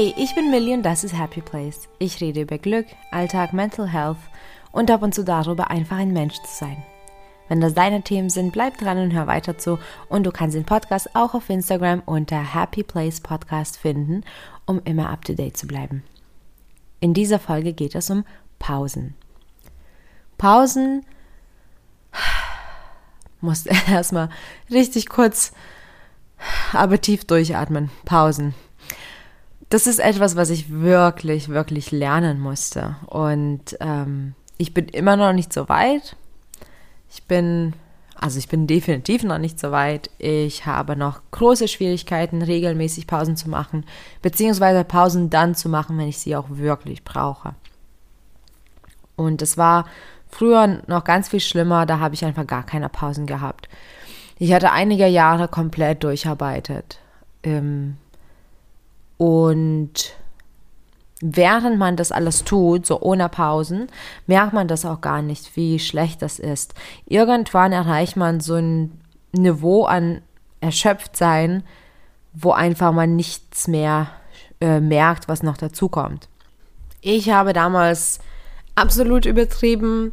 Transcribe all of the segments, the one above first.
Hey, ich bin Millie und das ist Happy Place. Ich rede über Glück, Alltag, Mental Health und ab und zu darüber, einfach ein Mensch zu sein. Wenn das deine Themen sind, bleib dran und hör weiter zu. Und du kannst den Podcast auch auf Instagram unter Happy Place Podcast finden, um immer up to date zu bleiben. In dieser Folge geht es um Pausen. Pausen muss erstmal richtig kurz, aber tief durchatmen. Pausen das ist etwas, was ich wirklich, wirklich lernen musste. Und ähm, ich bin immer noch nicht so weit. Ich bin, also ich bin definitiv noch nicht so weit. Ich habe noch große Schwierigkeiten, regelmäßig Pausen zu machen, beziehungsweise Pausen dann zu machen, wenn ich sie auch wirklich brauche. Und es war früher noch ganz viel schlimmer, da habe ich einfach gar keine Pausen gehabt. Ich hatte einige Jahre komplett durcharbeitet. Ähm, und während man das alles tut, so ohne Pausen, merkt man das auch gar nicht, wie schlecht das ist. Irgendwann erreicht man so ein Niveau an Erschöpftsein, wo einfach man nichts mehr äh, merkt, was noch dazu kommt. Ich habe damals absolut übertrieben.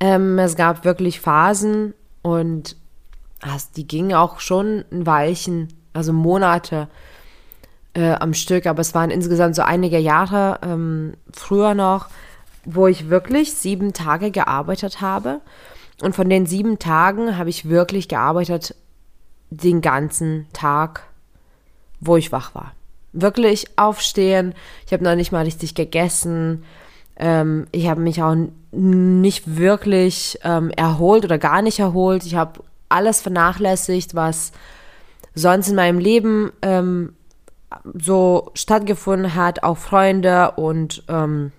Ähm, es gab wirklich Phasen und also die gingen auch schon ein Weilchen, also Monate, äh, am Stück, aber es waren insgesamt so einige Jahre ähm, früher noch, wo ich wirklich sieben Tage gearbeitet habe. Und von den sieben Tagen habe ich wirklich gearbeitet den ganzen Tag, wo ich wach war. Wirklich aufstehen. Ich habe noch nicht mal richtig gegessen. Ähm, ich habe mich auch nicht wirklich ähm, erholt oder gar nicht erholt. Ich habe alles vernachlässigt, was sonst in meinem Leben ähm, so stattgefunden hat, auch Freunde und ähm,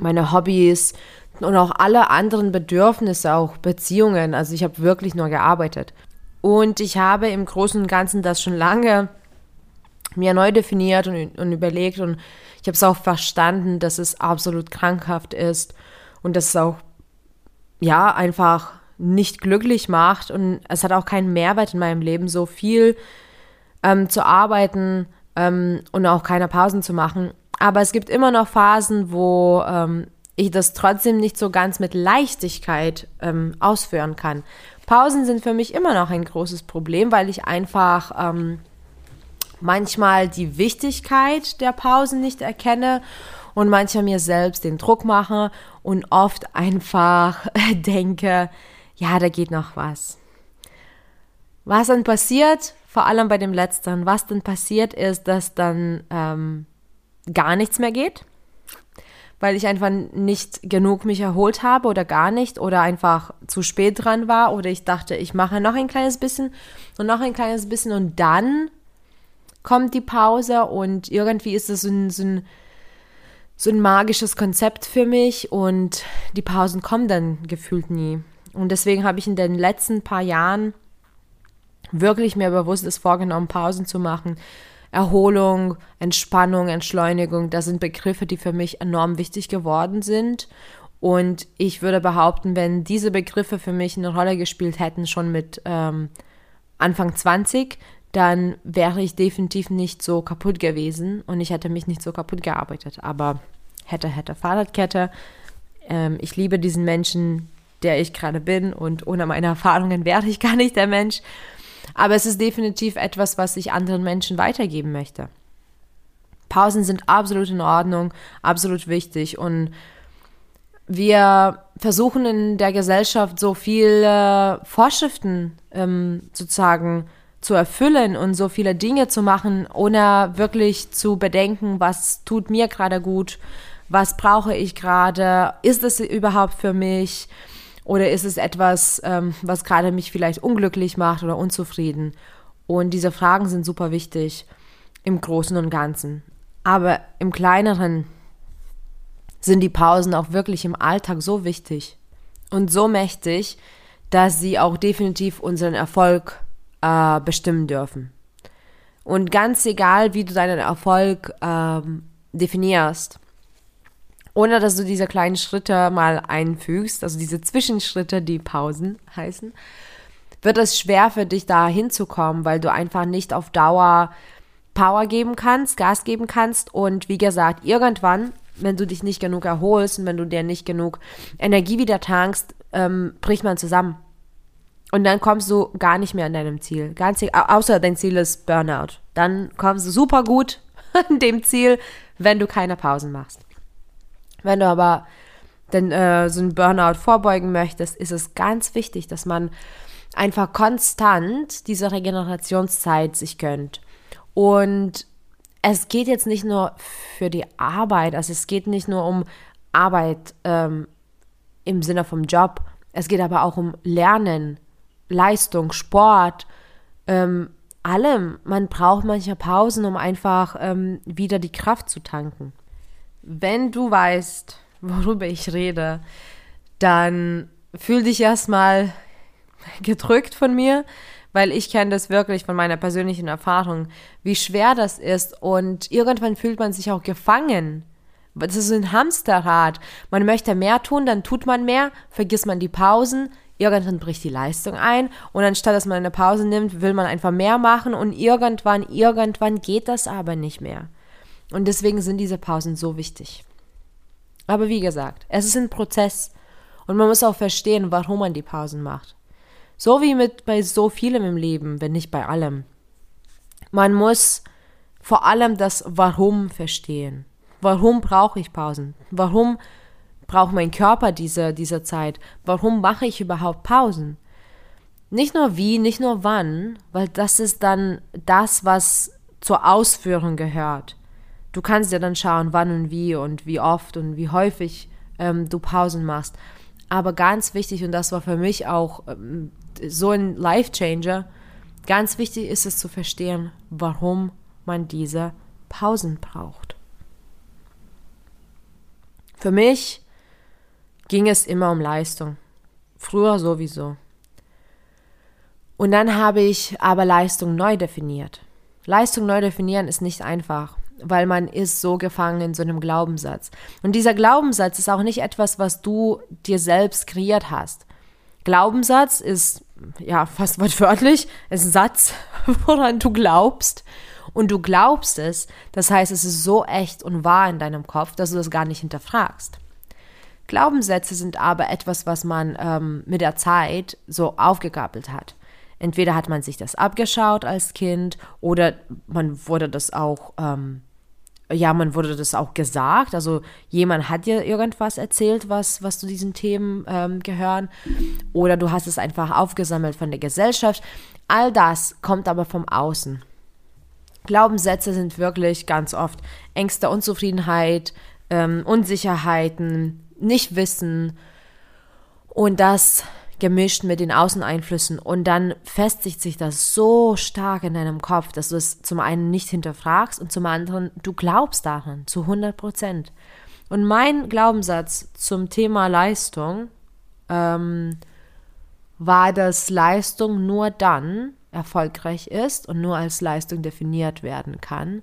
meine Hobbys und auch alle anderen Bedürfnisse, auch Beziehungen. Also ich habe wirklich nur gearbeitet. Und ich habe im Großen und Ganzen das schon lange mir neu definiert und, und überlegt und ich habe es auch verstanden, dass es absolut krankhaft ist und dass es auch ja einfach nicht glücklich macht und es hat auch keinen Mehrwert in meinem Leben, so viel ähm, zu arbeiten ähm, und auch keine Pausen zu machen. Aber es gibt immer noch Phasen, wo ähm, ich das trotzdem nicht so ganz mit Leichtigkeit ähm, ausführen kann. Pausen sind für mich immer noch ein großes Problem, weil ich einfach ähm, manchmal die Wichtigkeit der Pausen nicht erkenne und manchmal mir selbst den Druck mache und oft einfach denke, ja, da geht noch was. Was dann passiert, vor allem bei dem letzten, was dann passiert ist, dass dann ähm, gar nichts mehr geht, weil ich einfach nicht genug mich erholt habe oder gar nicht oder einfach zu spät dran war oder ich dachte, ich mache noch ein kleines bisschen und noch ein kleines bisschen und dann kommt die Pause und irgendwie ist es so ein, so ein, so ein magisches Konzept für mich und die Pausen kommen dann gefühlt nie. Und deswegen habe ich in den letzten paar Jahren wirklich mir bewusst ist vorgenommen, Pausen zu machen. Erholung, Entspannung, Entschleunigung, das sind Begriffe, die für mich enorm wichtig geworden sind. Und ich würde behaupten, wenn diese Begriffe für mich eine Rolle gespielt hätten, schon mit ähm, Anfang 20, dann wäre ich definitiv nicht so kaputt gewesen und ich hätte mich nicht so kaputt gearbeitet. Aber hätte, hätte, Fahrradkette. Ähm, ich liebe diesen Menschen, der ich gerade bin und ohne meine Erfahrungen wäre ich gar nicht der Mensch. Aber es ist definitiv etwas, was ich anderen Menschen weitergeben möchte. Pausen sind absolut in Ordnung, absolut wichtig und wir versuchen in der Gesellschaft so viele Vorschriften ähm, sozusagen zu erfüllen und so viele Dinge zu machen, ohne wirklich zu bedenken, was tut mir gerade gut, was brauche ich gerade, ist es überhaupt für mich, oder ist es etwas, ähm, was gerade mich vielleicht unglücklich macht oder unzufrieden? Und diese Fragen sind super wichtig im Großen und Ganzen. Aber im Kleineren sind die Pausen auch wirklich im Alltag so wichtig und so mächtig, dass sie auch definitiv unseren Erfolg äh, bestimmen dürfen. Und ganz egal, wie du deinen Erfolg ähm, definierst, ohne dass du diese kleinen Schritte mal einfügst, also diese Zwischenschritte, die Pausen heißen, wird es schwer für dich da hinzukommen, weil du einfach nicht auf Dauer Power geben kannst, Gas geben kannst und wie gesagt, irgendwann, wenn du dich nicht genug erholst und wenn du dir nicht genug Energie wieder tankst, ähm, bricht man zusammen. Und dann kommst du gar nicht mehr an deinem Ziel. Ganz, außer dein Ziel ist Burnout. Dann kommst du super gut an dem Ziel, wenn du keine Pausen machst. Wenn du aber denn, äh, so ein Burnout vorbeugen möchtest, ist es ganz wichtig, dass man einfach konstant diese Regenerationszeit sich gönnt. Und es geht jetzt nicht nur für die Arbeit, also es geht nicht nur um Arbeit ähm, im Sinne vom Job, es geht aber auch um Lernen, Leistung, Sport, ähm, allem. Man braucht manche Pausen, um einfach ähm, wieder die Kraft zu tanken. Wenn du weißt, worüber ich rede, dann fühl dich erstmal gedrückt von mir, weil ich kenne das wirklich von meiner persönlichen Erfahrung, wie schwer das ist und irgendwann fühlt man sich auch gefangen. Das ist ein Hamsterrad. Man möchte mehr tun, dann tut man mehr, vergisst man die Pausen, irgendwann bricht die Leistung ein und anstatt dass man eine Pause nimmt, will man einfach mehr machen und irgendwann, irgendwann geht das aber nicht mehr. Und deswegen sind diese Pausen so wichtig. Aber wie gesagt, es ist ein Prozess und man muss auch verstehen, warum man die Pausen macht. So wie mit bei so vielem im Leben, wenn nicht bei allem. Man muss vor allem das Warum verstehen. Warum brauche ich Pausen? Warum braucht mein Körper diese, diese Zeit? Warum mache ich überhaupt Pausen? Nicht nur wie, nicht nur wann, weil das ist dann das, was zur Ausführung gehört. Du kannst ja dann schauen, wann und wie und wie oft und wie häufig ähm, du Pausen machst. Aber ganz wichtig, und das war für mich auch ähm, so ein Life-Changer, ganz wichtig ist es zu verstehen, warum man diese Pausen braucht. Für mich ging es immer um Leistung. Früher sowieso. Und dann habe ich aber Leistung neu definiert. Leistung neu definieren ist nicht einfach, weil man ist so gefangen in so einem Glaubenssatz. Und dieser Glaubenssatz ist auch nicht etwas, was du dir selbst kreiert hast. Glaubenssatz ist ja fast wortwörtlich, ist ein Satz, woran du glaubst. Und du glaubst es, das heißt, es ist so echt und wahr in deinem Kopf, dass du das gar nicht hinterfragst. Glaubenssätze sind aber etwas, was man ähm, mit der Zeit so aufgegabelt hat. Entweder hat man sich das abgeschaut als Kind oder man wurde das auch, ähm, ja, man wurde das auch gesagt. Also jemand hat dir irgendwas erzählt, was, was zu diesen Themen ähm, gehören. Oder du hast es einfach aufgesammelt von der Gesellschaft. All das kommt aber vom Außen. Glaubenssätze sind wirklich ganz oft Ängste, Unzufriedenheit, ähm, Unsicherheiten, nicht wissen und das gemischt mit den Außeneinflüssen und dann festigt sich das so stark in deinem Kopf, dass du es zum einen nicht hinterfragst und zum anderen du glaubst daran zu 100 Prozent. Und mein Glaubenssatz zum Thema Leistung ähm, war, dass Leistung nur dann erfolgreich ist und nur als Leistung definiert werden kann,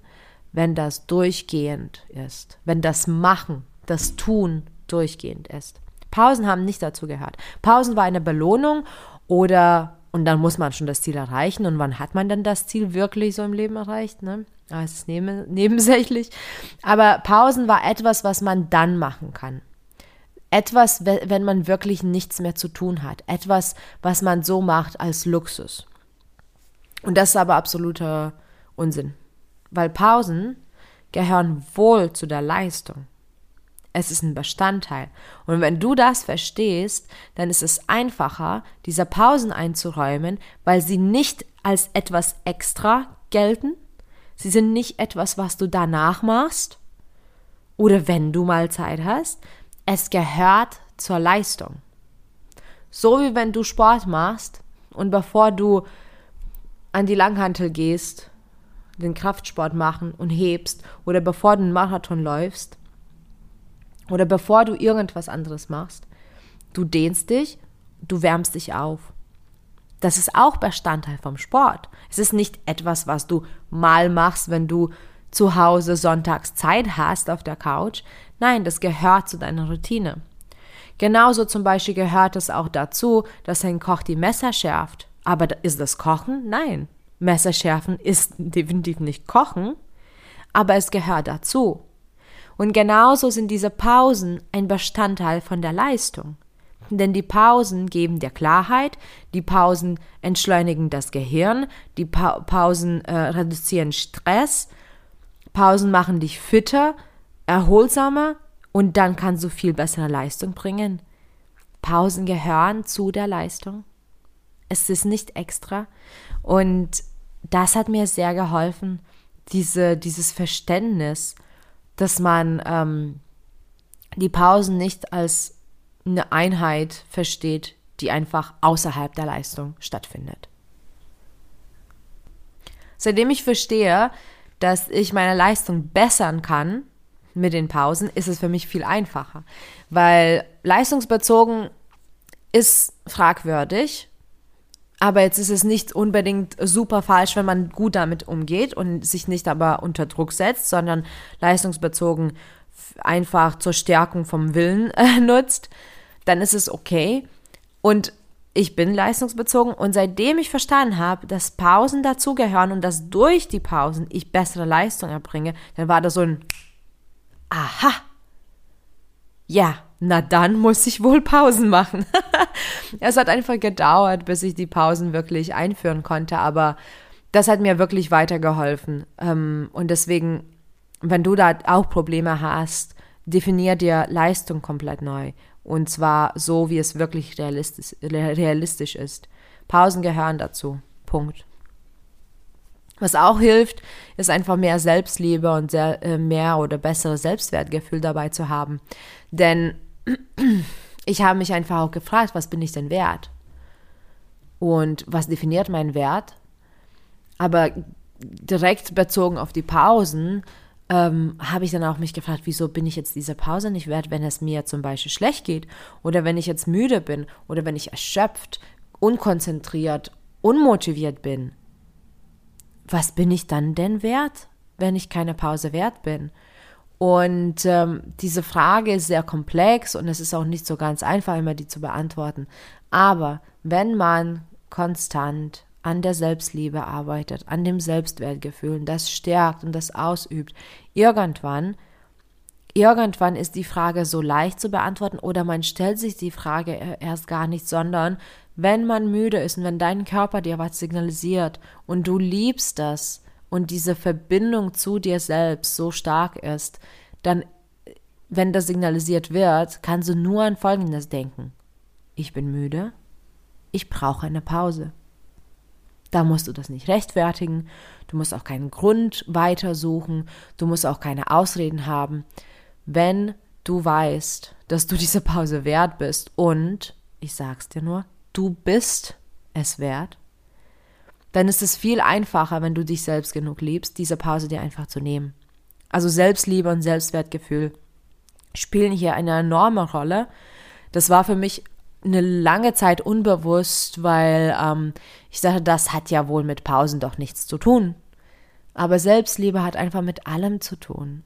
wenn das durchgehend ist, wenn das Machen, das Tun durchgehend ist. Pausen haben nicht dazu gehört. Pausen war eine Belohnung oder und dann muss man schon das Ziel erreichen. Und wann hat man denn das Ziel wirklich so im Leben erreicht? Ne? Das ah, ist neben, nebensächlich. Aber Pausen war etwas, was man dann machen kann. Etwas, wenn man wirklich nichts mehr zu tun hat. Etwas, was man so macht als Luxus. Und das ist aber absoluter Unsinn. Weil Pausen gehören wohl zu der Leistung. Es ist ein Bestandteil. Und wenn du das verstehst, dann ist es einfacher, diese Pausen einzuräumen, weil sie nicht als etwas extra gelten. Sie sind nicht etwas, was du danach machst oder wenn du mal Zeit hast. Es gehört zur Leistung. So wie wenn du Sport machst und bevor du an die Langhantel gehst, den Kraftsport machen und hebst oder bevor du einen Marathon läufst, oder bevor du irgendwas anderes machst, du dehnst dich, du wärmst dich auf. Das ist auch Bestandteil vom Sport. Es ist nicht etwas, was du mal machst, wenn du zu Hause sonntags Zeit hast auf der Couch. Nein, das gehört zu deiner Routine. Genauso zum Beispiel gehört es auch dazu, dass ein Koch die Messer schärft. Aber ist das Kochen? Nein. Messer schärfen ist definitiv nicht kochen, aber es gehört dazu. Und genauso sind diese Pausen ein Bestandteil von der Leistung. Denn die Pausen geben dir Klarheit, die Pausen entschleunigen das Gehirn, die pa Pausen äh, reduzieren Stress, Pausen machen dich fitter, erholsamer und dann kannst du viel bessere Leistung bringen. Pausen gehören zu der Leistung. Es ist nicht extra. Und das hat mir sehr geholfen, diese, dieses Verständnis, dass man ähm, die Pausen nicht als eine Einheit versteht, die einfach außerhalb der Leistung stattfindet. Seitdem ich verstehe, dass ich meine Leistung bessern kann mit den Pausen, ist es für mich viel einfacher, weil leistungsbezogen ist fragwürdig, aber jetzt ist es nicht unbedingt super falsch, wenn man gut damit umgeht und sich nicht aber unter Druck setzt, sondern leistungsbezogen einfach zur Stärkung vom Willen äh, nutzt, dann ist es okay. Und ich bin leistungsbezogen und seitdem ich verstanden habe, dass Pausen dazugehören und dass durch die Pausen ich bessere Leistung erbringe, dann war das so ein Aha. Ja, na dann muss ich wohl Pausen machen. es hat einfach gedauert, bis ich die Pausen wirklich einführen konnte, aber das hat mir wirklich weitergeholfen. Ähm, und deswegen, wenn du da auch Probleme hast, definier dir Leistung komplett neu. Und zwar so, wie es wirklich realistisch, ist. Pausen gehören dazu. Punkt. Was auch hilft, ist einfach mehr Selbstliebe und sehr, äh, mehr oder besseres Selbstwertgefühl dabei zu haben. Denn ich habe mich einfach auch gefragt, was bin ich denn wert? Und was definiert meinen Wert? Aber direkt bezogen auf die Pausen ähm, habe ich dann auch mich gefragt, wieso bin ich jetzt diese Pause nicht wert, wenn es mir zum Beispiel schlecht geht oder wenn ich jetzt müde bin oder wenn ich erschöpft, unkonzentriert, unmotiviert bin was bin ich dann denn wert, wenn ich keine Pause wert bin? Und ähm, diese Frage ist sehr komplex und es ist auch nicht so ganz einfach, immer die zu beantworten. Aber wenn man konstant an der Selbstliebe arbeitet, an dem Selbstwertgefühl und das stärkt und das ausübt, irgendwann, irgendwann ist die Frage so leicht zu beantworten oder man stellt sich die Frage erst gar nicht, sondern wenn man müde ist und wenn dein Körper dir was signalisiert und du liebst das und diese Verbindung zu dir selbst so stark ist, dann, wenn das signalisiert wird, kannst du nur an Folgendes denken. Ich bin müde, ich brauche eine Pause. Da musst du das nicht rechtfertigen, du musst auch keinen Grund weitersuchen, du musst auch keine Ausreden haben. Wenn du weißt, dass du diese Pause wert bist und, ich sag's dir nur, du bist es wert, dann ist es viel einfacher, wenn du dich selbst genug liebst, diese Pause dir einfach zu nehmen. Also Selbstliebe und Selbstwertgefühl spielen hier eine enorme Rolle. Das war für mich eine lange Zeit unbewusst, weil ähm, ich dachte, das hat ja wohl mit Pausen doch nichts zu tun. Aber Selbstliebe hat einfach mit allem zu tun.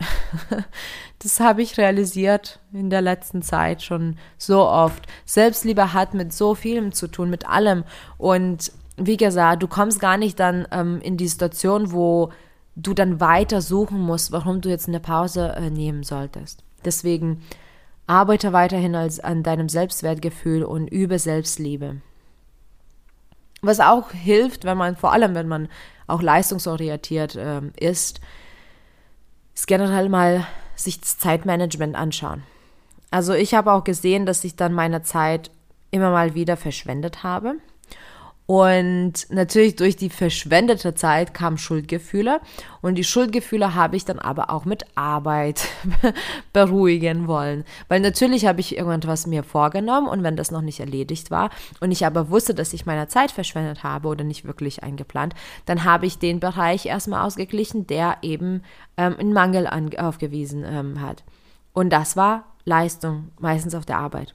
das habe ich realisiert in der letzten Zeit schon so oft. Selbstliebe hat mit so vielem zu tun, mit allem. Und wie gesagt, du kommst gar nicht dann ähm, in die Situation, wo du dann weiter suchen musst, warum du jetzt eine Pause äh, nehmen solltest. Deswegen arbeite weiterhin als, an deinem Selbstwertgefühl und übe Selbstliebe. Was auch hilft, wenn man, vor allem wenn man auch leistungsorientiert äh, ist, ist generell mal sich das Zeitmanagement anschauen. Also ich habe auch gesehen, dass ich dann meine Zeit immer mal wieder verschwendet habe. Und natürlich durch die verschwendete Zeit kamen Schuldgefühle. Und die Schuldgefühle habe ich dann aber auch mit Arbeit beruhigen wollen. Weil natürlich habe ich irgendwas mir vorgenommen und wenn das noch nicht erledigt war und ich aber wusste, dass ich meine Zeit verschwendet habe oder nicht wirklich eingeplant, dann habe ich den Bereich erstmal ausgeglichen, der eben ähm, einen Mangel an, aufgewiesen ähm, hat. Und das war Leistung, meistens auf der Arbeit.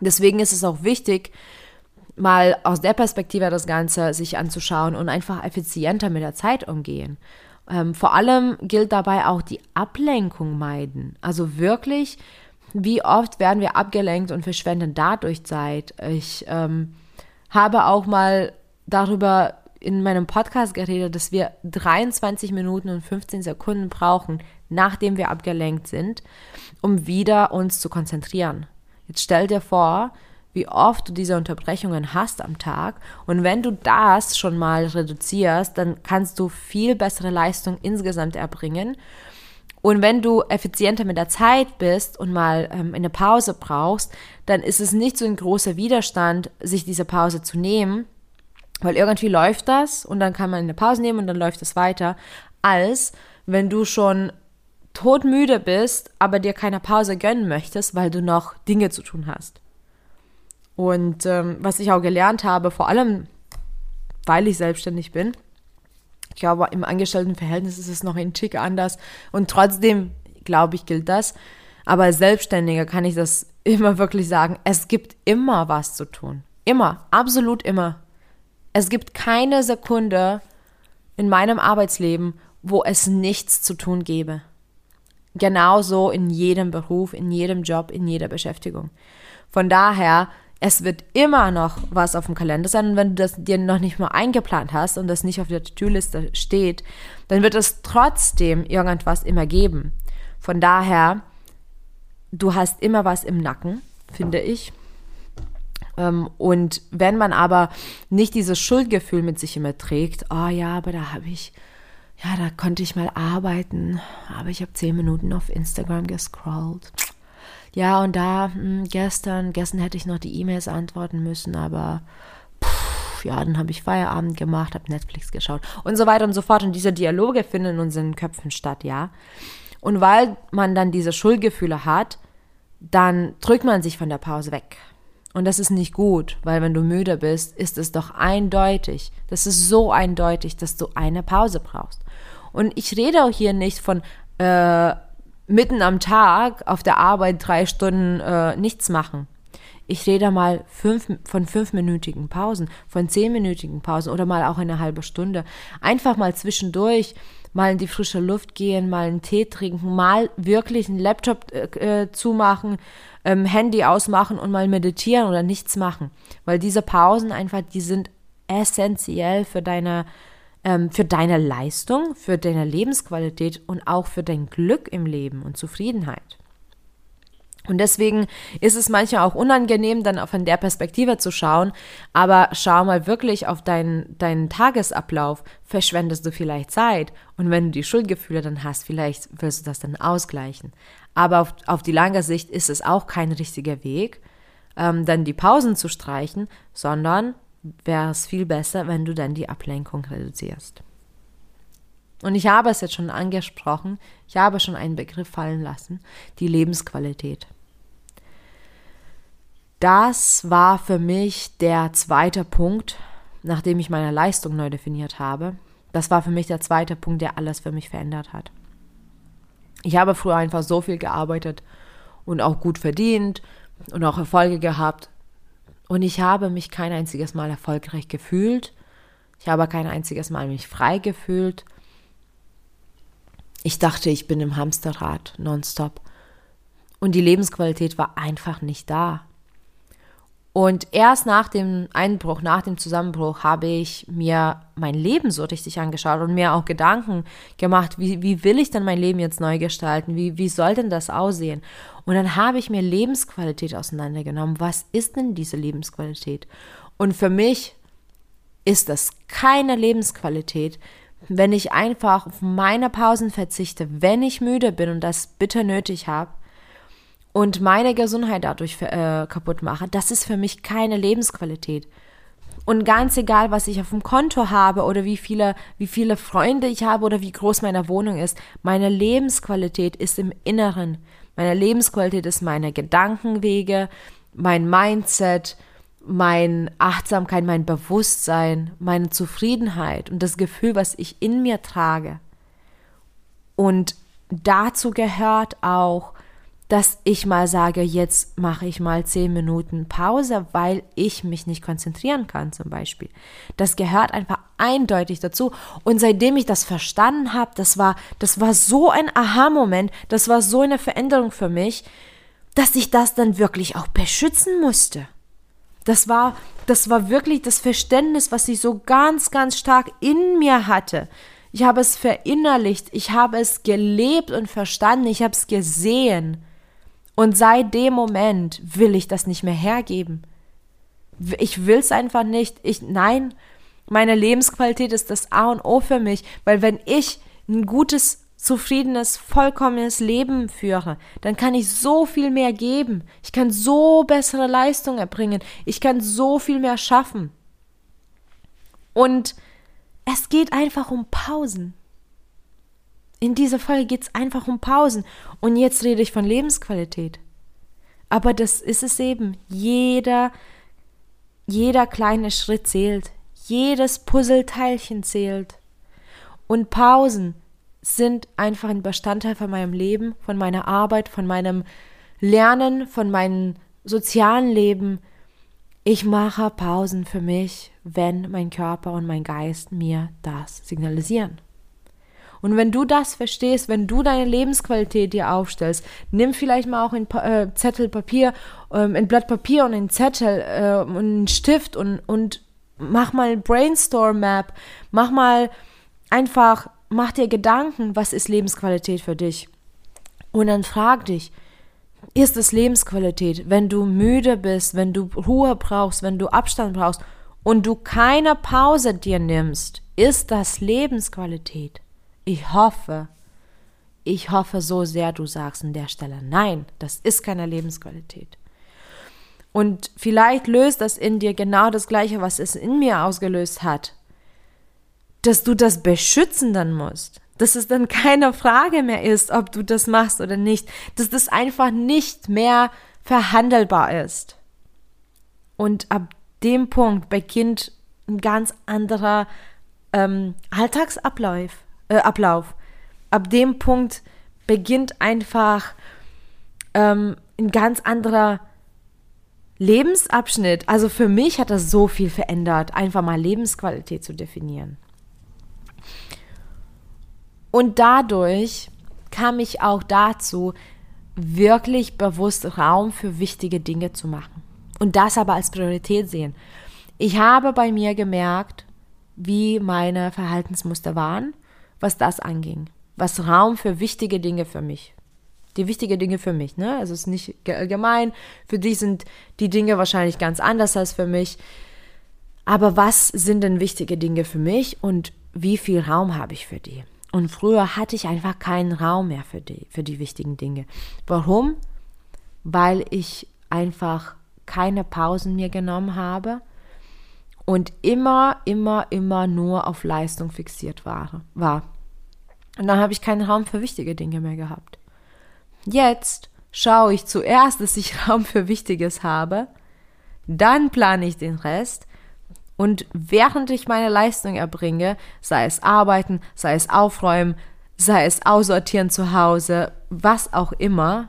Deswegen ist es auch wichtig, mal aus der Perspektive das Ganze sich anzuschauen und einfach effizienter mit der Zeit umgehen. Ähm, vor allem gilt dabei auch die Ablenkung meiden. Also wirklich, wie oft werden wir abgelenkt und verschwenden dadurch Zeit. Ich ähm, habe auch mal darüber in meinem Podcast geredet, dass wir 23 Minuten und 15 Sekunden brauchen, nachdem wir abgelenkt sind, um wieder uns zu konzentrieren. Jetzt stell dir vor, wie oft du diese Unterbrechungen hast am Tag. Und wenn du das schon mal reduzierst, dann kannst du viel bessere Leistung insgesamt erbringen. Und wenn du effizienter mit der Zeit bist und mal ähm, eine Pause brauchst, dann ist es nicht so ein großer Widerstand, sich diese Pause zu nehmen, weil irgendwie läuft das und dann kann man eine Pause nehmen und dann läuft es weiter, als wenn du schon todmüde bist, aber dir keine Pause gönnen möchtest, weil du noch Dinge zu tun hast. Und ähm, was ich auch gelernt habe, vor allem weil ich selbstständig bin, ich glaube, im Angestelltenverhältnis ist es noch ein Tick anders und trotzdem, glaube ich, gilt das. Aber als Selbstständiger kann ich das immer wirklich sagen, es gibt immer was zu tun. Immer, absolut immer. Es gibt keine Sekunde in meinem Arbeitsleben, wo es nichts zu tun gäbe. Genauso in jedem Beruf, in jedem Job, in jeder Beschäftigung. Von daher es wird immer noch was auf dem Kalender sein. Und wenn du das dir noch nicht mal eingeplant hast und das nicht auf der To-Do-Liste steht, dann wird es trotzdem irgendwas immer geben. Von daher, du hast immer was im Nacken, finde ich. Ähm, und wenn man aber nicht dieses Schuldgefühl mit sich immer trägt, oh ja, aber da habe ich, ja, da konnte ich mal arbeiten, aber ich habe zehn Minuten auf Instagram gescrollt ja, und da hm, gestern, gestern hätte ich noch die E-Mails antworten müssen, aber pff, ja, dann habe ich Feierabend gemacht, habe Netflix geschaut und so weiter und so fort. Und diese Dialoge finden in unseren Köpfen statt, ja. Und weil man dann diese Schuldgefühle hat, dann drückt man sich von der Pause weg. Und das ist nicht gut, weil wenn du müde bist, ist es doch eindeutig, das ist so eindeutig, dass du eine Pause brauchst. Und ich rede auch hier nicht von äh, mitten am Tag auf der Arbeit drei Stunden äh, nichts machen. Ich rede mal fünf, von fünfminütigen Pausen, von zehnminütigen Pausen oder mal auch eine halbe Stunde. Einfach mal zwischendurch mal in die frische Luft gehen, mal einen Tee trinken, mal wirklich einen Laptop äh, äh zumachen, ähm, Handy ausmachen und mal meditieren oder nichts machen. Weil diese Pausen einfach, die sind essentiell für deine ähm, für deine Leistung, für deine Lebensqualität und auch für dein Glück im Leben und Zufriedenheit. Und deswegen ist es manchmal auch unangenehm, dann von der Perspektive zu schauen, aber schau mal wirklich auf deinen, deinen Tagesablauf. Verschwendest du vielleicht Zeit? Und wenn du die Schuldgefühle dann hast, vielleicht willst du das dann ausgleichen. Aber auf, auf die lange Sicht ist es auch kein richtiger Weg, ähm, dann die Pausen zu streichen, sondern wäre es viel besser, wenn du dann die Ablenkung reduzierst. Und ich habe es jetzt schon angesprochen, ich habe schon einen Begriff fallen lassen, die Lebensqualität. Das war für mich der zweite Punkt, nachdem ich meine Leistung neu definiert habe. Das war für mich der zweite Punkt, der alles für mich verändert hat. Ich habe früher einfach so viel gearbeitet und auch gut verdient und auch Erfolge gehabt, und ich habe mich kein einziges Mal erfolgreich gefühlt. Ich habe kein einziges Mal mich frei gefühlt. Ich dachte, ich bin im Hamsterrad nonstop. Und die Lebensqualität war einfach nicht da. Und erst nach dem Einbruch, nach dem Zusammenbruch, habe ich mir mein Leben so richtig angeschaut und mir auch Gedanken gemacht, wie, wie will ich denn mein Leben jetzt neu gestalten? Wie, wie soll denn das aussehen? Und dann habe ich mir Lebensqualität auseinandergenommen. Was ist denn diese Lebensqualität? Und für mich ist das keine Lebensqualität, wenn ich einfach auf meine Pausen verzichte, wenn ich müde bin und das bitter nötig habe und meine Gesundheit dadurch äh, kaputt mache. Das ist für mich keine Lebensqualität. Und ganz egal, was ich auf dem Konto habe oder wie viele, wie viele Freunde ich habe oder wie groß meine Wohnung ist, meine Lebensqualität ist im Inneren. Meine Lebensqualität ist meine Gedankenwege, mein Mindset, meine Achtsamkeit, mein Bewusstsein, meine Zufriedenheit und das Gefühl, was ich in mir trage. Und dazu gehört auch, dass ich mal sage, jetzt mache ich mal zehn Minuten Pause, weil ich mich nicht konzentrieren kann zum Beispiel. Das gehört einfach eindeutig dazu. Und seitdem ich das verstanden habe, das war, das war so ein Aha-Moment, das war so eine Veränderung für mich, dass ich das dann wirklich auch beschützen musste. Das war, das war wirklich das Verständnis, was ich so ganz, ganz stark in mir hatte. Ich habe es verinnerlicht, ich habe es gelebt und verstanden, ich habe es gesehen. Und seit dem Moment will ich das nicht mehr hergeben. Ich will es einfach nicht. Ich, nein, meine Lebensqualität ist das A und O für mich, weil wenn ich ein gutes zufriedenes, vollkommenes Leben führe, dann kann ich so viel mehr geben. Ich kann so bessere Leistungen erbringen. Ich kann so viel mehr schaffen. Und es geht einfach um Pausen. In dieser Folge geht es einfach um Pausen. Und jetzt rede ich von Lebensqualität. Aber das ist es eben. Jeder, jeder kleine Schritt zählt. Jedes Puzzleteilchen zählt. Und Pausen sind einfach ein Bestandteil von meinem Leben, von meiner Arbeit, von meinem Lernen, von meinem sozialen Leben. Ich mache Pausen für mich, wenn mein Körper und mein Geist mir das signalisieren. Und wenn du das verstehst, wenn du deine Lebensqualität dir aufstellst, nimm vielleicht mal auch ein äh, Zettel Papier, ähm, ein Blatt Papier und einen Zettel äh, und einen Stift und, und mach mal ein Brainstorm Map, mach mal einfach mach dir Gedanken, was ist Lebensqualität für dich? Und dann frag dich, ist es Lebensqualität, wenn du müde bist, wenn du Ruhe brauchst, wenn du Abstand brauchst und du keine Pause dir nimmst? Ist das Lebensqualität? Ich hoffe, ich hoffe so sehr, du sagst an der Stelle, nein, das ist keine Lebensqualität. Und vielleicht löst das in dir genau das Gleiche, was es in mir ausgelöst hat dass du das beschützen dann musst. Dass es dann keine Frage mehr ist, ob du das machst oder nicht. Dass das einfach nicht mehr verhandelbar ist. Und ab dem Punkt beginnt ein ganz anderer ähm, Alltagsablauf. Äh, Ablauf. Ab dem Punkt beginnt einfach ähm, ein ganz anderer Lebensabschnitt. Also für mich hat das so viel verändert, einfach mal Lebensqualität zu definieren. Und dadurch kam ich auch dazu, wirklich bewusst Raum für wichtige Dinge zu machen. Und das aber als Priorität sehen. Ich habe bei mir gemerkt, wie meine Verhaltensmuster waren, was das anging. Was Raum für wichtige Dinge für mich. Die wichtigen Dinge für mich, ne? Also es ist nicht allgemein. Für dich sind die Dinge wahrscheinlich ganz anders als für mich. Aber was sind denn wichtige Dinge für mich und wie viel Raum habe ich für die? Und früher hatte ich einfach keinen Raum mehr für die, für die wichtigen Dinge. Warum? Weil ich einfach keine Pausen mehr genommen habe und immer, immer, immer nur auf Leistung fixiert war. war. Und dann habe ich keinen Raum für wichtige Dinge mehr gehabt. Jetzt schaue ich zuerst, dass ich Raum für Wichtiges habe, dann plane ich den Rest und während ich meine Leistung erbringe, sei es arbeiten, sei es aufräumen, sei es aussortieren zu Hause, was auch immer,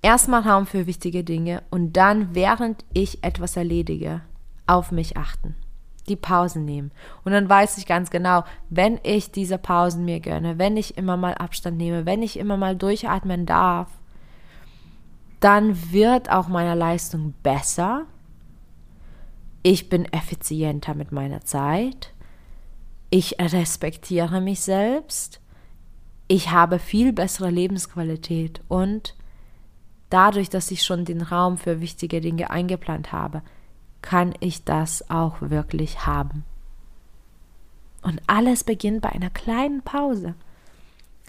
erstmal Raum für wichtige Dinge und dann, während ich etwas erledige, auf mich achten. Die Pausen nehmen. Und dann weiß ich ganz genau, wenn ich diese Pausen mir gönne, wenn ich immer mal Abstand nehme, wenn ich immer mal durchatmen darf, dann wird auch meine Leistung besser. Ich bin effizienter mit meiner Zeit, ich respektiere mich selbst, ich habe viel bessere Lebensqualität und dadurch, dass ich schon den Raum für wichtige Dinge eingeplant habe, kann ich das auch wirklich haben. Und alles beginnt bei einer kleinen Pause.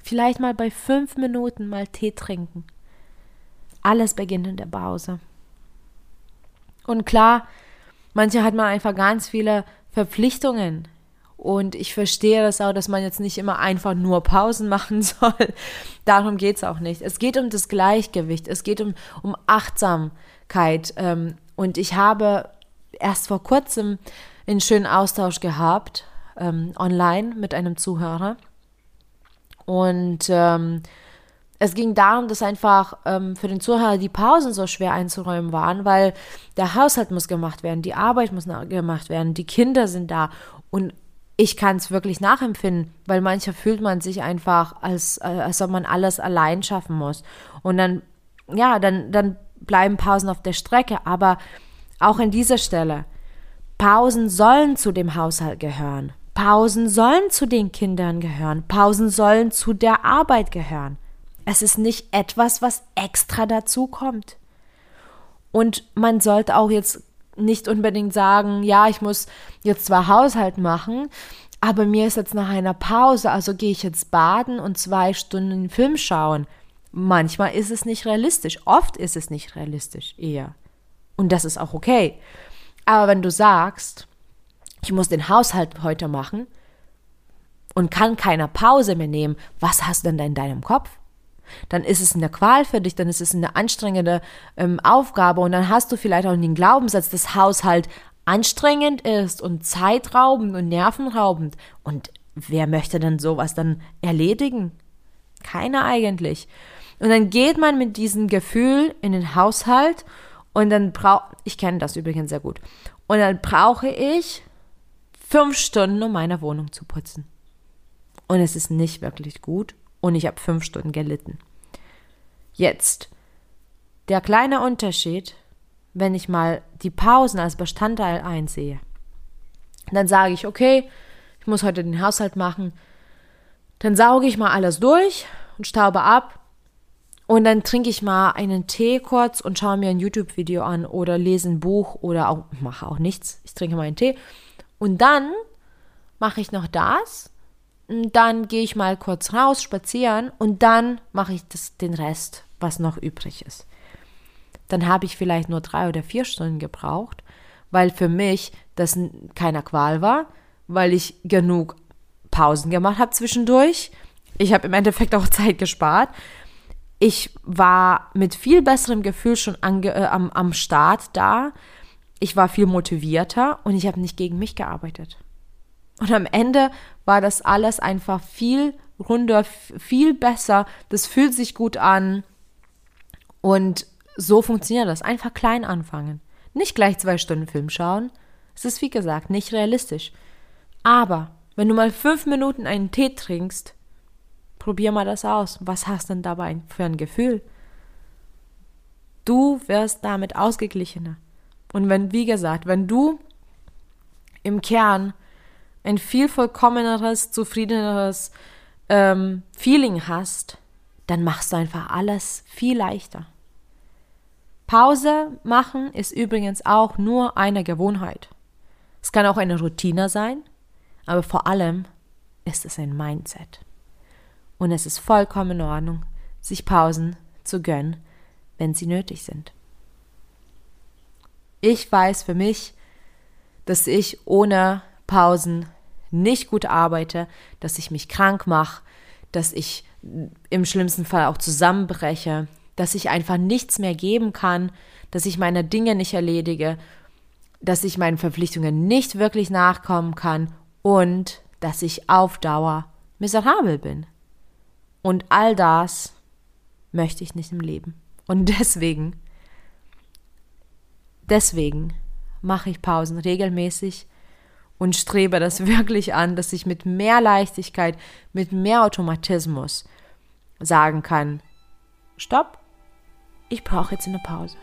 Vielleicht mal bei fünf Minuten mal Tee trinken. Alles beginnt in der Pause. Und klar, Manche hat man einfach ganz viele Verpflichtungen. Und ich verstehe das auch, dass man jetzt nicht immer einfach nur Pausen machen soll. Darum geht es auch nicht. Es geht um das Gleichgewicht. Es geht um, um Achtsamkeit. Ähm, und ich habe erst vor kurzem einen schönen Austausch gehabt, ähm, online mit einem Zuhörer. Und ähm, es ging darum, dass einfach ähm, für den Zuhörer die Pausen so schwer einzuräumen waren, weil der Haushalt muss gemacht werden, die Arbeit muss gemacht werden, die Kinder sind da und ich kann es wirklich nachempfinden, weil mancher fühlt man sich einfach, als, äh, als ob man alles allein schaffen muss. Und dann, ja, dann, dann bleiben Pausen auf der Strecke. Aber Auch an dieser Stelle. Pausen sollen zu dem Haushalt gehören. Pausen sollen zu den Kindern gehören. Pausen sollen zu der Arbeit gehören. Es ist nicht etwas, was extra dazu kommt. Und man sollte auch jetzt nicht unbedingt sagen, ja, ich muss jetzt zwar Haushalt machen, aber mir ist jetzt nach einer Pause, also gehe ich jetzt baden und zwei Stunden Film schauen. Manchmal ist es nicht realistisch, oft ist es nicht realistisch eher. Und das ist auch okay. Aber wenn du sagst, ich muss den Haushalt heute machen und kann keine Pause mehr nehmen, was hast du denn da in deinem Kopf? Dann ist es eine Qual für dich, dann ist es eine anstrengende ähm, Aufgabe und dann hast du vielleicht auch den Glaubenssatz, dass Haushalt anstrengend ist und zeitraubend und nervenraubend. Und wer möchte denn sowas dann erledigen? Keiner eigentlich. Und dann geht man mit diesem Gefühl in den Haushalt und dann braucht, ich kenne das übrigens sehr gut, und dann brauche ich fünf Stunden, um meine Wohnung zu putzen. Und es ist nicht wirklich gut und ich habe fünf Stunden gelitten. Jetzt, der kleine Unterschied, wenn ich mal die Pausen als Bestandteil einsehe. Dann sage ich, okay, ich muss heute den Haushalt machen. Dann sauge ich mal alles durch und staube ab. Und dann trinke ich mal einen Tee kurz und schaue mir ein YouTube-Video an oder lese ein Buch oder auch, mache auch nichts. Ich trinke mal einen Tee. Und dann mache ich noch das dann gehe ich mal kurz raus, spazieren und dann mache ich das, den Rest, was noch übrig ist. Dann habe ich vielleicht nur drei oder vier Stunden gebraucht, weil für mich das keiner Qual war, weil ich genug Pausen gemacht habe zwischendurch. Ich habe im Endeffekt auch Zeit gespart. Ich war mit viel besserem Gefühl schon ange, äh, am, am Start da. Ich war viel motivierter und ich habe nicht gegen mich gearbeitet. Und am Ende war das alles einfach viel runder, viel besser. Das fühlt sich gut an. Und so funktioniert das. Einfach klein anfangen. Nicht gleich zwei Stunden Film schauen. Es ist wie gesagt nicht realistisch. Aber wenn du mal fünf Minuten einen Tee trinkst, probier mal das aus. Was hast denn dabei für ein Gefühl? Du wirst damit ausgeglichener. Und wenn, wie gesagt, wenn du im Kern ein viel vollkommeneres, zufriedeneres ähm, Feeling hast, dann machst du einfach alles viel leichter. Pause machen ist übrigens auch nur eine Gewohnheit. Es kann auch eine Routine sein, aber vor allem ist es ein Mindset. Und es ist vollkommen in Ordnung, sich Pausen zu gönnen, wenn sie nötig sind. Ich weiß für mich, dass ich ohne Pausen nicht gut arbeite, dass ich mich krank mache, dass ich im schlimmsten Fall auch zusammenbreche, dass ich einfach nichts mehr geben kann, dass ich meine Dinge nicht erledige, dass ich meinen Verpflichtungen nicht wirklich nachkommen kann und dass ich auf Dauer miserabel bin. Und all das möchte ich nicht im Leben. Und deswegen, deswegen mache ich Pausen regelmäßig und strebe das wirklich an, dass ich mit mehr Leichtigkeit, mit mehr Automatismus sagen kann, stopp, ich brauche jetzt eine Pause.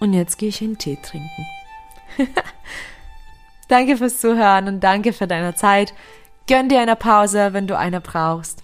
Und jetzt gehe ich einen Tee trinken. danke fürs Zuhören und danke für deine Zeit. Gönn dir eine Pause, wenn du eine brauchst.